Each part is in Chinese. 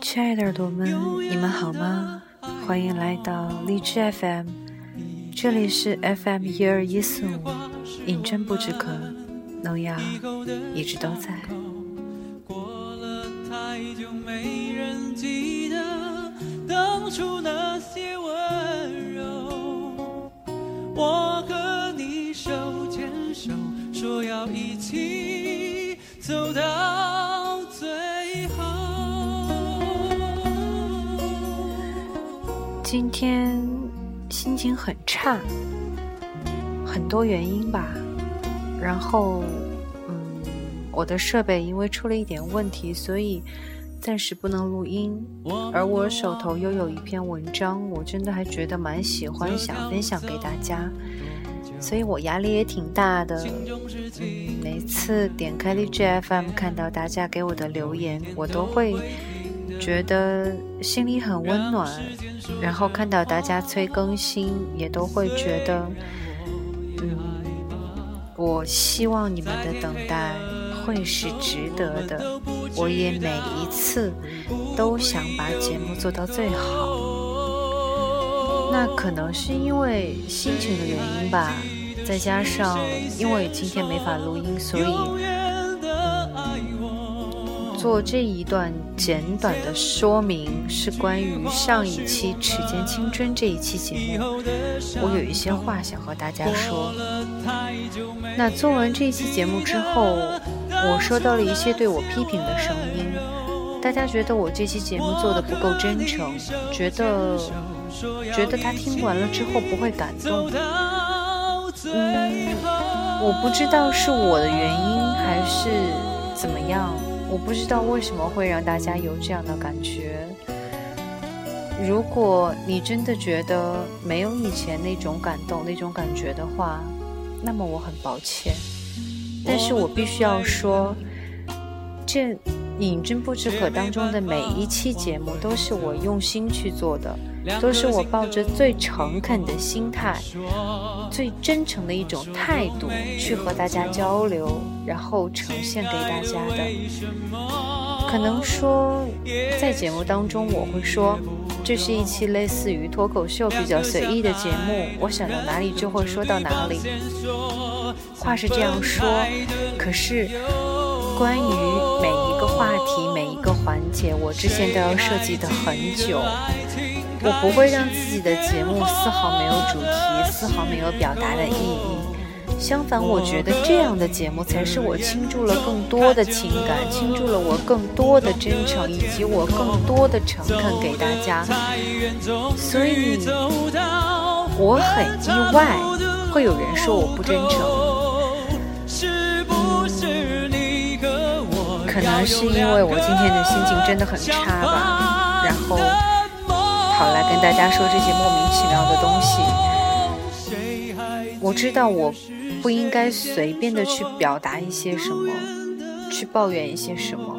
亲爱的耳朵们，你们好吗？欢迎来到荔枝 FM，这里是 FM 一二一四五，饮鸩不止渴，农药一直都在。走到最后。今天心情很差，很多原因吧。然后，嗯，我的设备因为出了一点问题，所以暂时不能录音。而我手头又有一篇文章，我真的还觉得蛮喜欢，想分享给大家。所以我压力也挺大的，嗯，每次点开荔枝 FM 看到大家给我的留言，我都会觉得心里很温暖，然后看到大家催更新，也都会觉得，嗯，我希望你们的等待会是值得的，我也每一次都想把节目做到最好。那可能是因为心情的原因吧，再加上因为今天没法录音，所以做这一段简短的说明是关于上一期《齿间青春》这一期节目，我有一些话想和大家说。那做完这一期节目之后，我收到了一些对我批评的声音，大家觉得我这期节目做的不够真诚，觉得。觉得他听完了之后不会感动，嗯，我不知道是我的原因还是怎么样，我不知道为什么会让大家有这样的感觉。如果你真的觉得没有以前那种感动、那种感觉的话，那么我很抱歉。但是我必须要说，这。饮鸩不知渴当中的每一期节目都是我用心去做的，都是我抱着最诚恳的心态、最真诚的一种态度去和大家交流，然后呈现给大家的。可能说，在节目当中我会说，这是一期类似于脱口秀比较随意的节目，我想到哪里就会说到哪里。话是这样说，可是。关于每一个话题、每一个环节，我之前都要设计的很久。我不会让自己的节目丝毫没有主题，丝毫没有表达的意义。相反，我觉得这样的节目才是我倾注了更多的情感，倾注了我更多的真诚，以及我更多的诚恳给大家。所以，我很意外，会有人说我不真诚。可能是因为我今天的心情真的很差吧，然后跑来跟大家说这些莫名其妙的东西。我知道我不应该随便的去表达一些什么，去抱怨一些什么。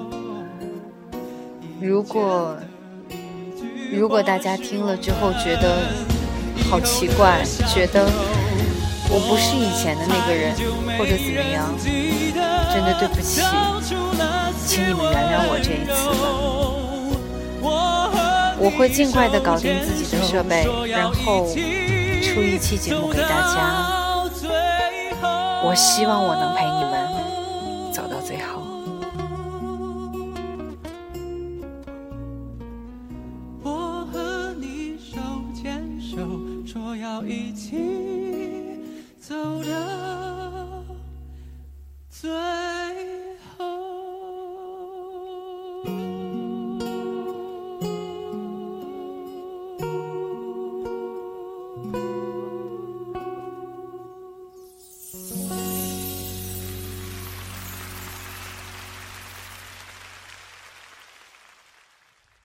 如果如果大家听了之后觉得好奇怪，觉得我不是以前的那个人，或者怎么样，真的对不起。请你们原谅我这一次吧，我会尽快的搞定自己的设备，然后出一期节目给大家。我希望我能陪你们走到最后。我和你手牵手，说要一起